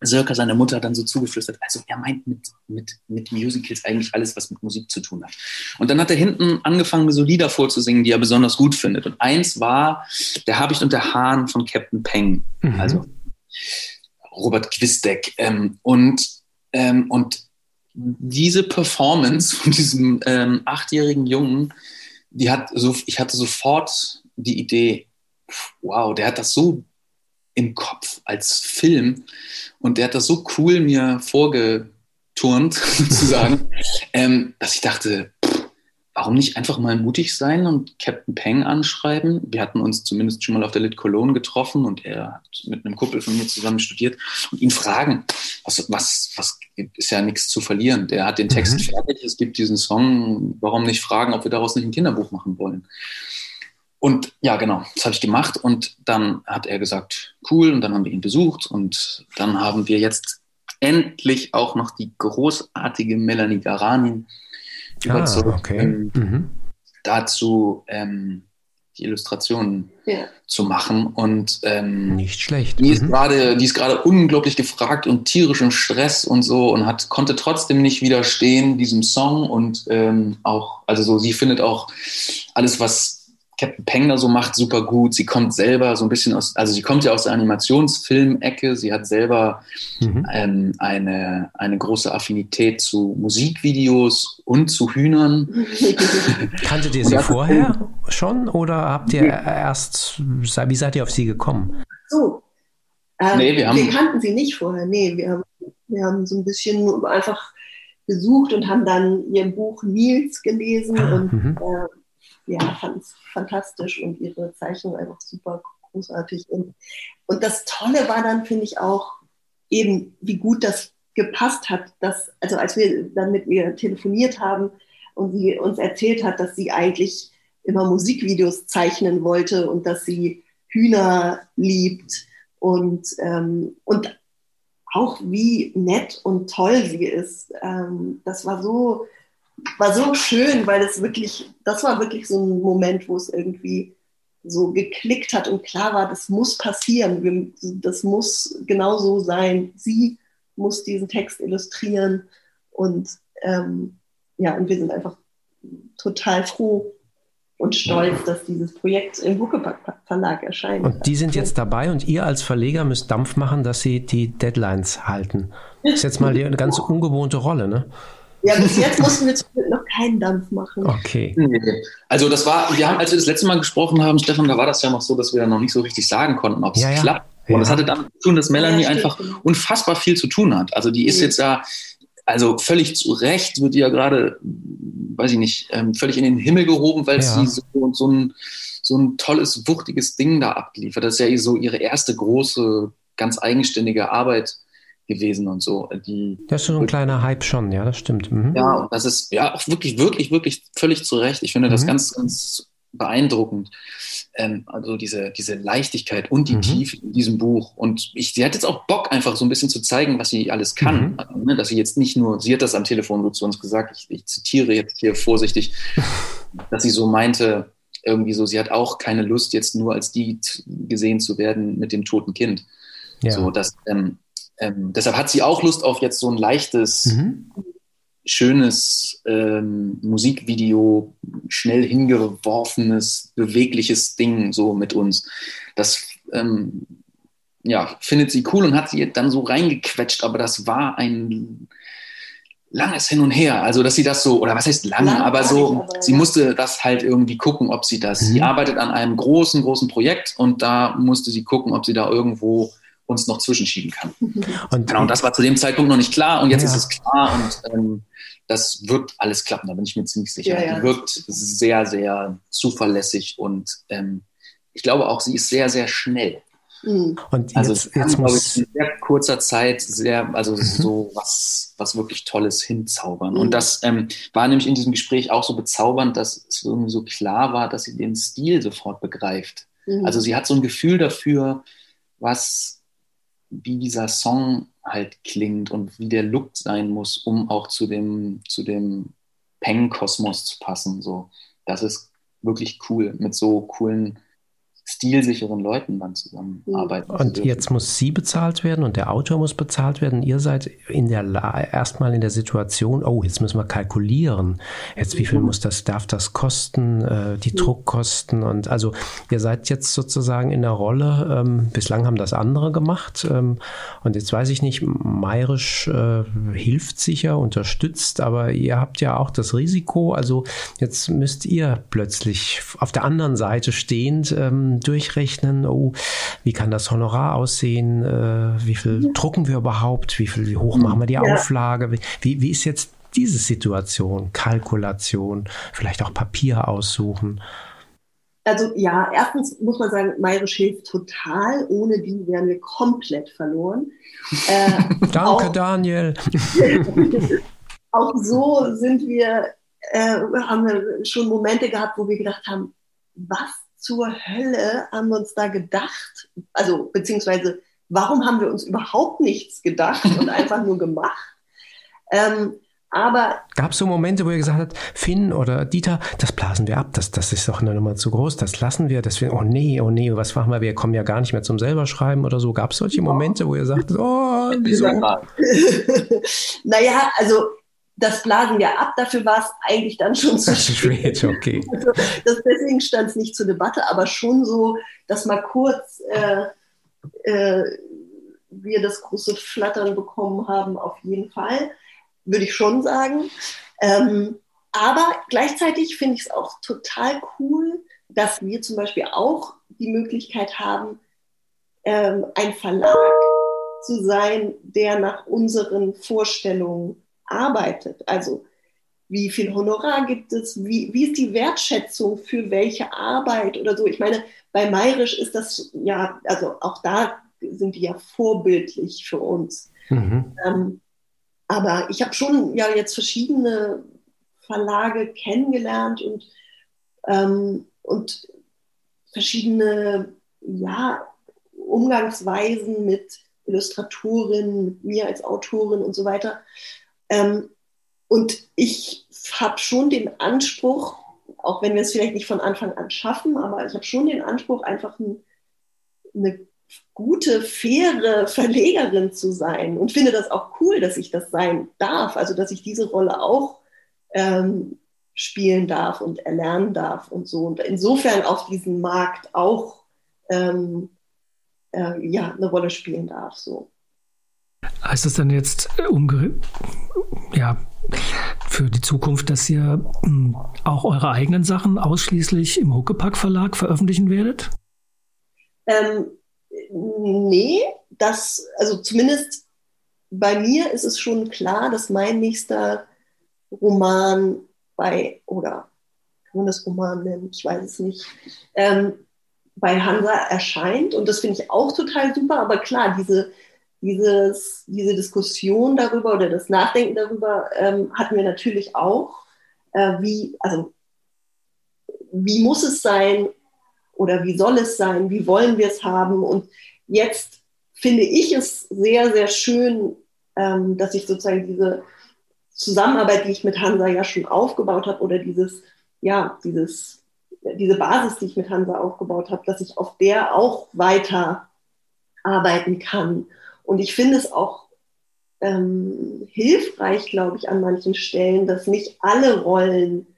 Sörker, seine Mutter, dann so zugeflüstert, also er meint mit, mit, mit Musicals eigentlich alles, was mit Musik zu tun hat. Und dann hat er hinten angefangen, so Lieder vorzusingen, die er besonders gut findet. Und eins war Der Habicht und der Hahn von Captain Peng, mhm. also Robert Quistek. Ähm, und, ähm, und diese Performance von diesem ähm, achtjährigen Jungen, die hat so, ich hatte sofort die Idee, wow, der hat das so im Kopf als Film. Und der hat das so cool mir vorgeturnt, sozusagen, ähm, dass ich dachte, pff, warum nicht einfach mal mutig sein und Captain Peng anschreiben? Wir hatten uns zumindest schon mal auf der Lit Cologne getroffen und er hat mit einem Kumpel von mir zusammen studiert und ihn fragen, was, was, was ist ja nichts zu verlieren. Der hat den Text mhm. fertig, es gibt diesen Song, warum nicht fragen, ob wir daraus nicht ein Kinderbuch machen wollen? Und ja, genau, das habe ich gemacht und dann hat er gesagt, cool, und dann haben wir ihn besucht und dann haben wir jetzt endlich auch noch die großartige Melanie Garanin überzeugt, ah, okay. ähm, mhm. dazu ähm, die Illustrationen ja. zu machen. Und ähm, nicht schlecht. Die ist mhm. gerade, die ist gerade unglaublich gefragt und tierisch im Stress und so und hat konnte trotzdem nicht widerstehen diesem Song und ähm, auch, also so, sie findet auch alles, was Captain Peng so macht, super gut. Sie kommt selber so ein bisschen aus, also sie kommt ja aus der Animationsfilm-Ecke. Sie hat selber mhm. ähm, eine, eine große Affinität zu Musikvideos und zu Hühnern. Kanntet ihr sie vorher schon oder habt ihr erst, wie seid ihr auf sie gekommen? So. Ähm, nee, wir, haben, wir kannten sie nicht vorher. Nee, wir haben, wir haben so ein bisschen einfach gesucht und haben dann ihr Buch Nils gelesen ah, und äh, ja, fand es fantastisch und ihre Zeichnung einfach super großartig. Und, und das Tolle war dann, finde ich, auch eben, wie gut das gepasst hat, dass, also als wir dann mit ihr telefoniert haben und sie uns erzählt hat, dass sie eigentlich immer Musikvideos zeichnen wollte und dass sie Hühner liebt und, ähm, und auch wie nett und toll sie ist. Ähm, das war so, war so schön, weil es wirklich, das war wirklich so ein Moment, wo es irgendwie so geklickt hat und klar war, das muss passieren, das muss genau so sein. Sie muss diesen Text illustrieren und ähm, ja, und wir sind einfach total froh, und stolz, dass dieses Projekt im Huckepack Verlag erscheint. Und die sind jetzt dabei und ihr als Verleger müsst Dampf machen, dass sie die Deadlines halten. Das ist jetzt mal eine ganz ungewohnte Rolle, ne? Ja, bis jetzt mussten wir noch keinen Dampf machen. Okay. Also das war, wir haben, als wir das letzte Mal gesprochen haben, Stefan, da war das ja noch so, dass wir noch nicht so richtig sagen konnten, ob es ja, ja. klappt. Und ja. das hatte damit zu tun, dass Melanie einfach unfassbar viel zu tun hat. Also die ist jetzt ja also völlig zu Recht wird die ja gerade, weiß ich nicht, ähm, völlig in den Himmel gehoben, weil ja. sie so, so, ein, so ein tolles, wuchtiges Ding da abgeliefert. Das ist ja so ihre erste große, ganz eigenständige Arbeit gewesen und so. Die das ist so ein kleiner Hype schon, ja, das stimmt. Mhm. Ja, und das ist ja auch wirklich, wirklich, wirklich völlig zu Recht. Ich finde das mhm. ganz, ganz beeindruckend. Ähm, also diese, diese Leichtigkeit und die mhm. Tiefe in diesem Buch. Und ich, sie hat jetzt auch Bock, einfach so ein bisschen zu zeigen, was sie alles kann. Mhm. Also, ne, dass sie jetzt nicht nur, sie hat das am Telefon zu uns gesagt, ich, ich zitiere jetzt hier vorsichtig, dass sie so meinte, irgendwie so, sie hat auch keine Lust, jetzt nur als die gesehen zu werden mit dem toten Kind. Ja. So, dass, ähm, ähm, deshalb hat sie auch Lust auf jetzt so ein leichtes, mhm schönes ähm, Musikvideo, schnell hingeworfenes, bewegliches Ding so mit uns. Das ähm, ja, findet sie cool und hat sie dann so reingequetscht, aber das war ein langes Hin und Her. Also, dass sie das so, oder was heißt lange, Lang aber so, aber, sie ja. musste das halt irgendwie gucken, ob sie das, mhm. sie arbeitet an einem großen, großen Projekt und da musste sie gucken, ob sie da irgendwo uns noch zwischenschieben kann. Und genau, und das war zu dem Zeitpunkt noch nicht klar und jetzt ja. ist es klar und ähm, das wird alles klappen, da bin ich mir ziemlich sicher. Ja, ja. Die wirkt sehr, sehr zuverlässig und ähm, ich glaube auch, sie ist sehr, sehr schnell. Mhm. Und also jetzt, jetzt kann, muss ich, in sehr kurzer Zeit sehr, also mhm. so was, was wirklich Tolles hinzaubern. Mhm. Und das ähm, war nämlich in diesem Gespräch auch so bezaubernd, dass es irgendwie so klar war, dass sie den Stil sofort begreift. Mhm. Also sie hat so ein Gefühl dafür, was wie dieser Song halt klingt und wie der Look sein muss, um auch zu dem, zu dem Peng-Kosmos zu passen. So, das ist wirklich cool mit so coolen stilsicheren Leuten dann zusammenarbeiten. Und jetzt muss sie bezahlt werden und der Autor muss bezahlt werden. Ihr seid in der erstmal in der Situation, oh, jetzt müssen wir kalkulieren. Jetzt wie viel mhm. muss das, darf das kosten, äh, die mhm. Druckkosten und also ihr seid jetzt sozusagen in der Rolle, ähm, bislang haben das andere gemacht ähm, und jetzt weiß ich nicht, Mayrisch äh, hilft sicher, unterstützt, aber ihr habt ja auch das Risiko, also jetzt müsst ihr plötzlich auf der anderen Seite stehend ähm, durchrechnen, oh, wie kann das Honorar aussehen, äh, wie viel ja. drucken wir überhaupt, wie viel, wie hoch machen wir die ja. Auflage, wie, wie ist jetzt diese Situation, Kalkulation, vielleicht auch Papier aussuchen? Also ja, erstens muss man sagen, Mayrisch hilft total. Ohne die wären wir komplett verloren. Äh, Danke, auch, Daniel. auch so sind wir, äh, haben wir schon Momente gehabt, wo wir gedacht haben, was zur Hölle haben wir uns da gedacht? Also, beziehungsweise, warum haben wir uns überhaupt nichts gedacht und einfach nur gemacht? Ähm, aber. Gab es so Momente, wo ihr gesagt habt, Finn oder Dieter, das blasen wir ab, das, das ist doch eine Nummer zu groß, das lassen wir, das wir, oh nee, oh nee, was machen wir, wir kommen ja gar nicht mehr zum selber schreiben oder so. Gab es solche Momente, wo ihr sagt, oh, wieso? naja, also das blasen wir ab, dafür war es eigentlich dann schon zu spät. okay. Also das, deswegen stand es nicht zur Debatte, aber schon so, dass mal kurz äh, äh, wir das große Flattern bekommen haben, auf jeden Fall, würde ich schon sagen. Ähm, aber gleichzeitig finde ich es auch total cool, dass wir zum Beispiel auch die Möglichkeit haben, ähm, ein Verlag zu sein, der nach unseren Vorstellungen arbeitet. Also wie viel Honorar gibt es, wie, wie ist die Wertschätzung für welche Arbeit oder so. Ich meine, bei Mayrisch ist das ja, also auch da sind die ja vorbildlich für uns. Mhm. Ähm, aber ich habe schon ja jetzt verschiedene Verlage kennengelernt und, ähm, und verschiedene ja, Umgangsweisen mit Illustratorin, mit mir als Autorin und so weiter. Ähm, und ich habe schon den Anspruch, auch wenn wir es vielleicht nicht von Anfang an schaffen, aber ich habe schon den Anspruch, einfach ein, eine gute, faire Verlegerin zu sein und finde das auch cool, dass ich das sein darf, also dass ich diese Rolle auch ähm, spielen darf und erlernen darf und so. Und insofern auf diesem Markt auch ähm, äh, ja, eine Rolle spielen darf. So. Heißt das dann jetzt äh, umge ja, für die Zukunft, dass ihr hm, auch eure eigenen Sachen ausschließlich im Huckepack Verlag veröffentlichen werdet? Ähm, nee, das, also zumindest bei mir ist es schon klar, dass mein nächster Roman bei, oder kann man das Roman nennen? Ich weiß es nicht. Ähm, bei Hansa erscheint. Und das finde ich auch total super. Aber klar, diese, dieses, diese Diskussion darüber oder das Nachdenken darüber ähm, hatten wir natürlich auch. Äh, wie, also, wie muss es sein oder wie soll es sein? Wie wollen wir es haben? Und jetzt finde ich es sehr, sehr schön, ähm, dass ich sozusagen diese Zusammenarbeit, die ich mit Hansa ja schon aufgebaut habe, oder dieses, ja, dieses diese Basis, die ich mit Hansa aufgebaut habe, dass ich auf der auch weiter arbeiten kann. Und ich finde es auch ähm, hilfreich, glaube ich, an manchen Stellen, dass nicht alle Rollen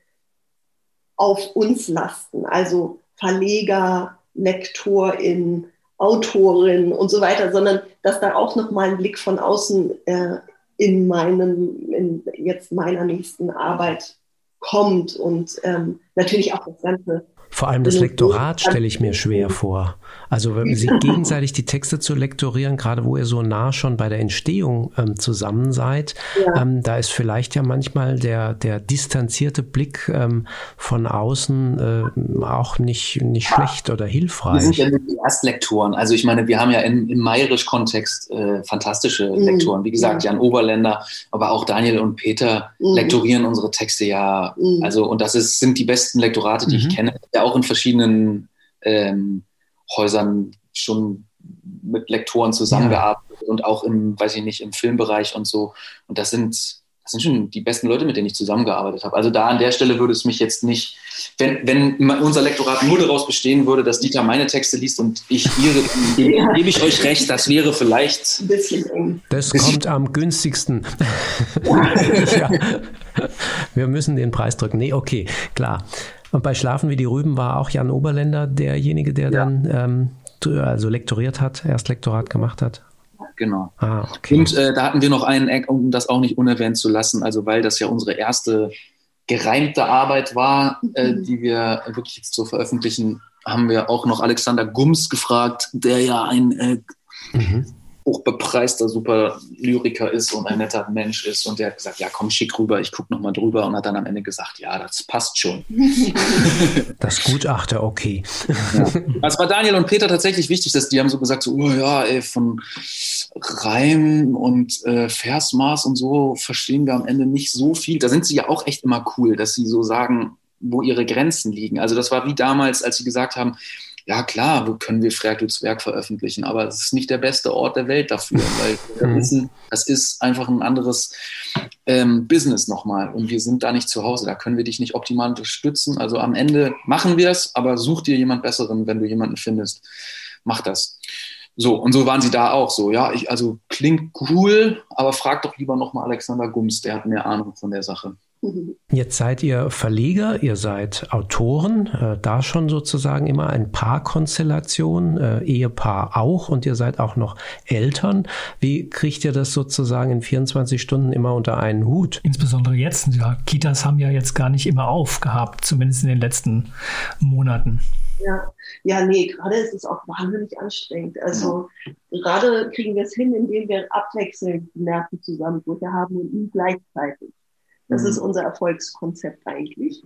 auf uns lasten. Also Verleger, Lektorin, Autorin und so weiter, sondern dass da auch nochmal ein Blick von außen äh, in meinem, in jetzt meiner nächsten Arbeit kommt und ähm, natürlich auch das ganze vor allem das Lektorat stelle ich mir schwer vor. Also wenn Sie gegenseitig die Texte zu lektorieren, gerade wo ihr so nah schon bei der Entstehung ähm, zusammen seid, ja. ähm, da ist vielleicht ja manchmal der, der distanzierte Blick ähm, von außen äh, auch nicht, nicht ja. schlecht oder hilfreich. Wir sind ja die Erstlektoren. Also ich meine, wir haben ja in, im Mayrisch-Kontext äh, fantastische mhm. Lektoren. Wie gesagt, Jan Oberländer, aber auch Daniel und Peter mhm. lektorieren unsere Texte ja. Mhm. Also und das ist, sind die besten Lektorate, die ich mhm. kenne. Ja, auch in verschiedenen ähm, Häusern schon mit Lektoren zusammengearbeitet ja. und auch im, weiß ich nicht, im Filmbereich und so. Und das sind, das sind schon die besten Leute, mit denen ich zusammengearbeitet habe. Also da an der Stelle würde es mich jetzt nicht, wenn, wenn unser Lektorat nur daraus bestehen würde, dass Dieter meine Texte liest und ich ihre, dann ja. gebe ich euch recht, das wäre vielleicht ein bisschen eng. Das kommt am günstigsten. ja. Wir müssen den Preis drücken. Nee, okay, klar. Und bei Schlafen wie die Rüben war auch Jan Oberländer derjenige, der ja. dann ähm, also lektoriert hat, erst Lektorat gemacht hat. Genau. Ah, okay. Und äh, da hatten wir noch einen Eck, um das auch nicht unerwähnt zu lassen, also weil das ja unsere erste gereimte Arbeit war, äh, mhm. die wir wirklich jetzt so veröffentlichen, haben wir auch noch Alexander Gums gefragt, der ja ein äh, mhm hochbepreister super Lyriker ist und ein netter Mensch ist. Und der hat gesagt, ja, komm, schick rüber, ich gucke nochmal drüber. Und hat dann am Ende gesagt, ja, das passt schon. Das Gutachter, okay. Ja. Es war Daniel und Peter tatsächlich wichtig, dass die haben so gesagt, so, oh ja, ey, von Reim und äh, Versmaß und so verstehen wir am Ende nicht so viel. Da sind sie ja auch echt immer cool, dass sie so sagen, wo ihre Grenzen liegen. Also das war wie damals, als sie gesagt haben, ja klar, wo können wir Ferkels Werk veröffentlichen, aber es ist nicht der beste Ort der Welt dafür, weil wir mhm. wissen, das ist einfach ein anderes ähm, Business nochmal und wir sind da nicht zu Hause, da können wir dich nicht optimal unterstützen. Also am Ende machen wir es, aber such dir jemand Besseren, wenn du jemanden findest, mach das. So, und so waren sie da auch so, ja, ich, also klingt cool, aber frag doch lieber nochmal Alexander Gums, der hat mehr Ahnung von der Sache. Jetzt seid ihr Verleger, ihr seid Autoren, äh, da schon sozusagen immer ein Paarkonstellation, äh, Ehepaar auch und ihr seid auch noch Eltern. Wie kriegt ihr das sozusagen in 24 Stunden immer unter einen Hut? Insbesondere jetzt, ja, Kitas haben ja jetzt gar nicht immer aufgehabt, zumindest in den letzten Monaten. Ja, ja, nee, gerade ist es auch wahnsinnig anstrengend. Also ja. gerade kriegen wir es hin, indem wir abwechselnd die Nerven zusammen haben und nie gleichzeitig. Das mhm. ist unser Erfolgskonzept eigentlich.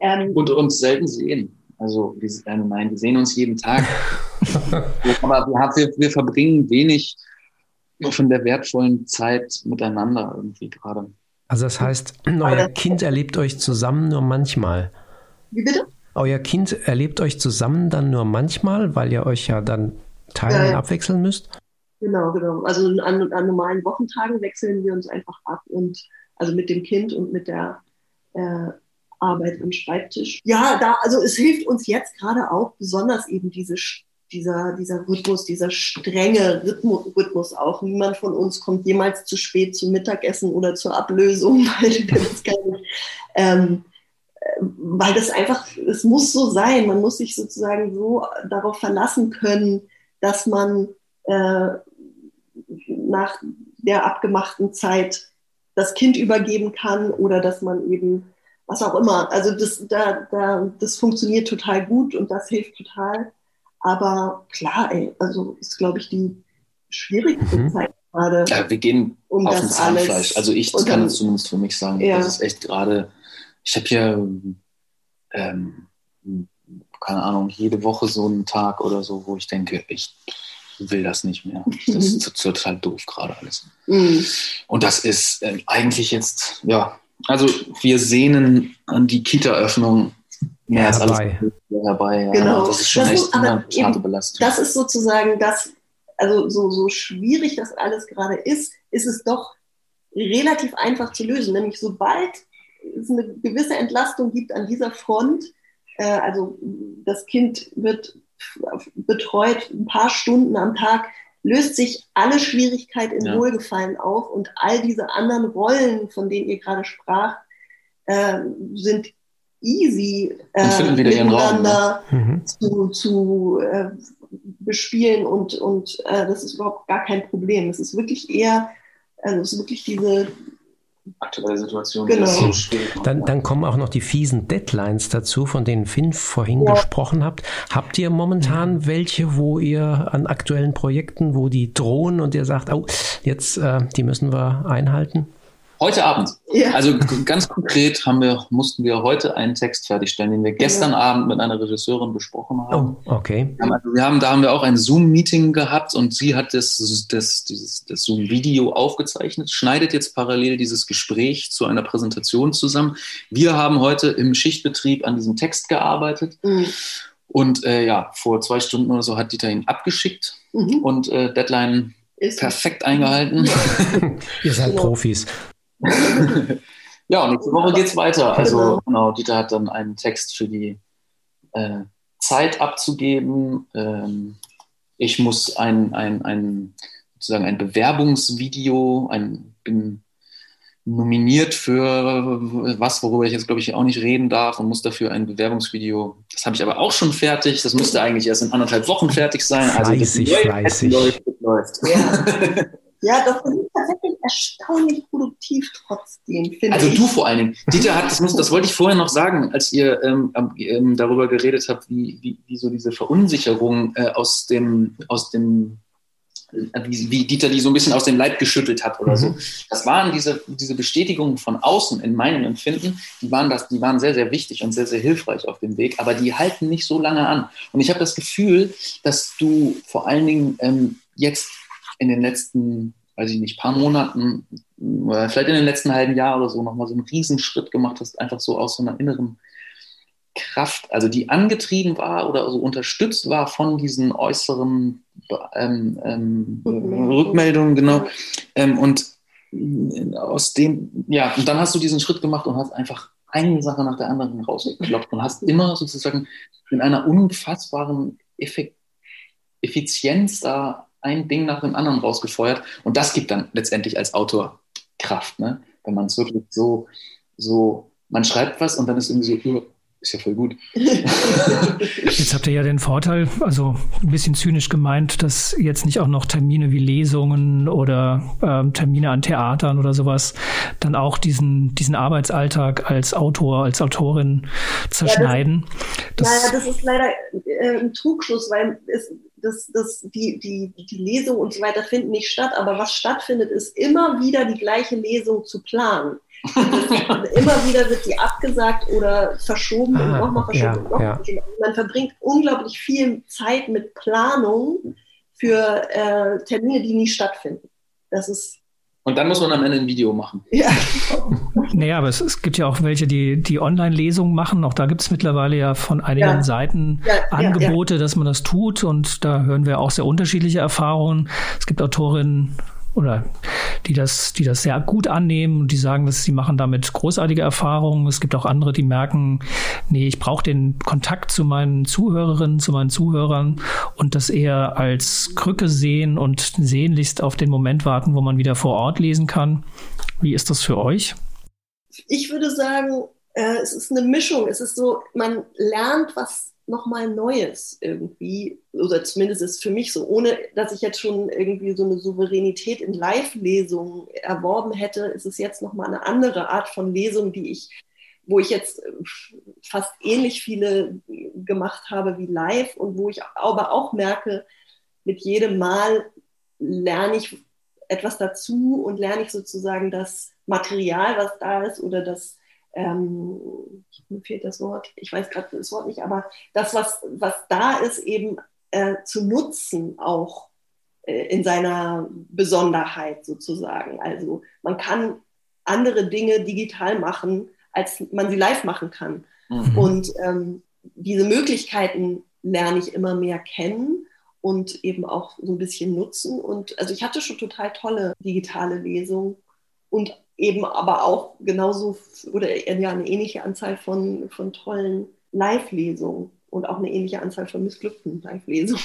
Ähm, und uns selten sehen. Also, wir, äh, nein, wir sehen uns jeden Tag. Aber wir, wir, verbringen wenig von der wertvollen Zeit miteinander irgendwie gerade. Also das heißt, euer Kind erlebt euch zusammen nur manchmal. Wie bitte? Euer Kind erlebt euch zusammen dann nur manchmal, weil ihr euch ja dann teilen, ja. abwechseln müsst? Genau, genau. Also an, an, normalen Wochentagen wechseln wir uns einfach ab und also mit dem Kind und mit der äh, Arbeit am Schreibtisch. Ja, da, also es hilft uns jetzt gerade auch besonders eben diese, dieser, dieser Rhythmus, dieser strenge Rhythmus, Rhythmus auch. Niemand von uns kommt jemals zu spät zum Mittagessen oder zur Ablösung, weil das kann, ähm, weil das einfach, es muss so sein. Man muss sich sozusagen so darauf verlassen können, dass man äh, nach der abgemachten Zeit das Kind übergeben kann oder dass man eben was auch immer. Also das, da, da, das funktioniert total gut und das hilft total. Aber klar, ey, also ist, glaube ich, die schwierigste mhm. Zeit gerade. Ja, wir gehen um auf das Zahnfleisch. Also ich kann es zumindest für mich sagen. Ja. Das ist echt gerade, ich habe hier, ähm, keine Ahnung, jede Woche so einen Tag oder so, wo ich denke, ich will das nicht mehr. Das ist total doof gerade alles. Mhm. Und das ist äh, eigentlich jetzt, ja, also wir sehnen an die Kita-Öffnung mehr als alles herbei. Ja. Genau. Das ist schon das echt eine harte Belastung. Das ist sozusagen das, also so, so schwierig das alles gerade ist, ist es doch relativ einfach zu lösen. Nämlich sobald es eine gewisse Entlastung gibt an dieser Front, äh, also das Kind wird betreut ein paar Stunden am Tag, löst sich alle Schwierigkeit in ja. Wohlgefallen auf und all diese anderen Rollen, von denen ihr gerade sprach, äh, sind easy äh, miteinander Raum, ne? Mhm. zu, zu äh, bespielen und, und äh, das ist überhaupt gar kein Problem. Es ist wirklich eher, also es ist wirklich diese aktuelle Situation genau. so schwierig. Dann, dann kommen auch noch die fiesen Deadlines dazu, von denen Finn vorhin ja. gesprochen habt. Habt ihr momentan welche, wo ihr an aktuellen Projekten, wo die drohen und ihr sagt, oh, jetzt, äh, die müssen wir einhalten? Heute Abend. Ja. Also ganz konkret haben wir, mussten wir heute einen Text fertigstellen, den wir gestern ja. Abend mit einer Regisseurin besprochen haben. Oh, okay. Wir haben, also wir haben, da haben wir auch ein Zoom-Meeting gehabt und sie hat das, das, dieses, das Zoom-Video aufgezeichnet, schneidet jetzt parallel dieses Gespräch zu einer Präsentation zusammen. Wir haben heute im Schichtbetrieb an diesem Text gearbeitet. Mhm. Und äh, ja, vor zwei Stunden oder so hat Dieter ihn abgeschickt mhm. und äh, Deadline ist perfekt eingehalten. Ihr seid genau. Profis. ja, und nächste Woche geht es weiter. Also genau. genau, Dieter hat dann einen Text für die äh, Zeit abzugeben. Ähm, ich muss ein, ein, ein, sozusagen ein Bewerbungsvideo, ein, bin nominiert für was, worüber ich jetzt, glaube ich, auch nicht reden darf und muss dafür ein Bewerbungsvideo. Das habe ich aber auch schon fertig. Das müsste eigentlich erst in anderthalb Wochen fertig sein. Also fleißig, läuft, fleißig. Läuft, läuft. Ja. Ja, das ist tatsächlich erstaunlich produktiv trotzdem, finde also ich. Also du vor allen Dingen. Dieter hat, das, muss, das wollte ich vorher noch sagen, als ihr ähm, ähm, darüber geredet habt, wie, wie, wie so diese Verunsicherung äh, aus dem, aus dem äh, wie, wie, Dieter die so ein bisschen aus dem Leib geschüttelt hat oder mhm. so. Das waren diese, diese Bestätigungen von außen in meinem Empfinden, die waren, das, die waren sehr, sehr wichtig und sehr, sehr hilfreich auf dem Weg, aber die halten nicht so lange an. Und ich habe das Gefühl, dass du vor allen Dingen ähm, jetzt in den letzten, weiß ich nicht, paar Monaten, oder vielleicht in den letzten halben Jahr oder so nochmal so einen Riesenschritt gemacht hast, einfach so aus so einer inneren Kraft, also die angetrieben war oder so unterstützt war von diesen äußeren ähm, ähm, Rückmeldungen, genau. Ähm, und aus dem, ja, und dann hast du diesen Schritt gemacht und hast einfach eine Sache nach der anderen rausgekloppt und hast immer sozusagen in einer unfassbaren Effekt Effizienz da ein Ding nach dem anderen rausgefeuert. Und das gibt dann letztendlich als Autor Kraft, ne? wenn man es wirklich so, so, man schreibt was und dann ist irgendwie so, ist ja voll gut. Jetzt habt ihr ja den Vorteil, also ein bisschen zynisch gemeint, dass jetzt nicht auch noch Termine wie Lesungen oder ähm, Termine an Theatern oder sowas dann auch diesen, diesen Arbeitsalltag als Autor, als Autorin zerschneiden. Ja, das, das, naja, das ist leider äh, ein Trugschluss, weil es, das, das, die, die, die Lesung und so weiter finden nicht statt, aber was stattfindet, ist immer wieder die gleiche Lesung zu planen. Immer wieder wird die abgesagt oder verschoben ah, und nochmal verschoben ja, und nochmal ja. verschoben. Man verbringt unglaublich viel Zeit mit Planung für äh, Termine, die nie stattfinden. Das ist und dann muss man am Ende ein Video machen. Ja. Naja, aber es, es, gibt ja auch welche, die die Online-Lesungen machen. Auch da gibt es mittlerweile ja von einigen ja. Seiten ja, Angebote, ja, dass man das tut. Und da hören wir auch sehr unterschiedliche Erfahrungen. Es gibt Autorinnen, oder die das, die das sehr gut annehmen und die sagen, dass sie machen damit großartige Erfahrungen. Es gibt auch andere, die merken, nee, ich brauche den Kontakt zu meinen Zuhörerinnen, zu meinen Zuhörern und das eher als Krücke sehen und sehnlichst auf den Moment warten, wo man wieder vor Ort lesen kann. Wie ist das für euch? Ich würde sagen, äh, es ist eine Mischung. Es ist so, man lernt was nochmal Neues irgendwie, oder zumindest ist für mich so, ohne dass ich jetzt schon irgendwie so eine Souveränität in Live-Lesungen erworben hätte, ist es jetzt nochmal eine andere Art von Lesung, die ich, wo ich jetzt äh, fast ähnlich viele gemacht habe wie live und wo ich aber auch merke, mit jedem Mal lerne ich etwas dazu und lerne ich sozusagen das Material, was da ist oder das ähm, mir fehlt das Wort, ich weiß gerade das Wort nicht, aber das, was, was da ist, eben äh, zu nutzen auch äh, in seiner Besonderheit sozusagen. Also man kann andere Dinge digital machen, als man sie live machen kann. Mhm. Und ähm, diese Möglichkeiten lerne ich immer mehr kennen und eben auch so ein bisschen nutzen. Und also ich hatte schon total tolle digitale Lesungen und eben aber auch genauso oder ja eine ähnliche Anzahl von, von tollen Live-Lesungen und auch eine ähnliche Anzahl von missglückten Live-Lesungen.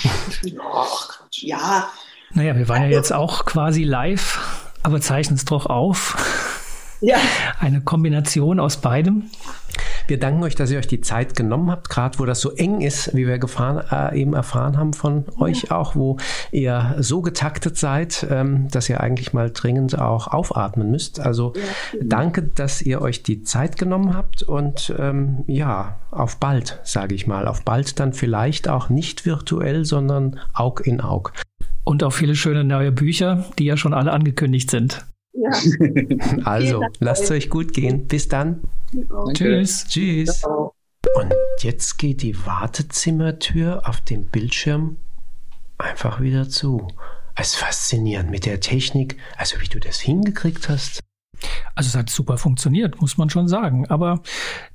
Ach, ja. Naja, wir waren ja jetzt auch quasi live, aber zeichnen es doch auf. Ja. Eine Kombination aus beidem. Wir danken euch, dass ihr euch die Zeit genommen habt, gerade wo das so eng ist, wie wir gefahren, äh, eben erfahren haben von ja. euch auch, wo ihr so getaktet seid, ähm, dass ihr eigentlich mal dringend auch aufatmen müsst. Also ja, danke, dass ihr euch die Zeit genommen habt und ähm, ja, auf bald, sage ich mal. Auf bald dann vielleicht auch nicht virtuell, sondern Aug in Aug. Und auch viele schöne neue Bücher, die ja schon alle angekündigt sind. Ja. also, lasst es euch gut gehen. Bis dann. Tschüss. Tschüss. Und jetzt geht die Wartezimmertür auf dem Bildschirm einfach wieder zu. Es ist faszinierend mit der Technik, also wie du das hingekriegt hast. Also es hat super funktioniert, muss man schon sagen. Aber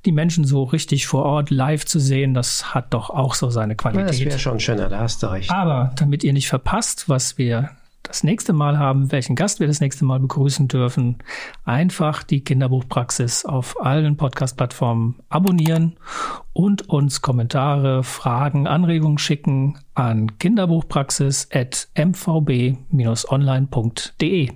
die Menschen so richtig vor Ort live zu sehen, das hat doch auch so seine Qualität. Ja, das wäre schon schöner, da hast du recht. Aber damit ihr nicht verpasst, was wir das nächste Mal haben, welchen Gast wir das nächste Mal begrüßen dürfen, einfach die Kinderbuchpraxis auf allen Podcast-Plattformen abonnieren und uns Kommentare, Fragen, Anregungen schicken an kinderbuchpraxis.mvb-online.de.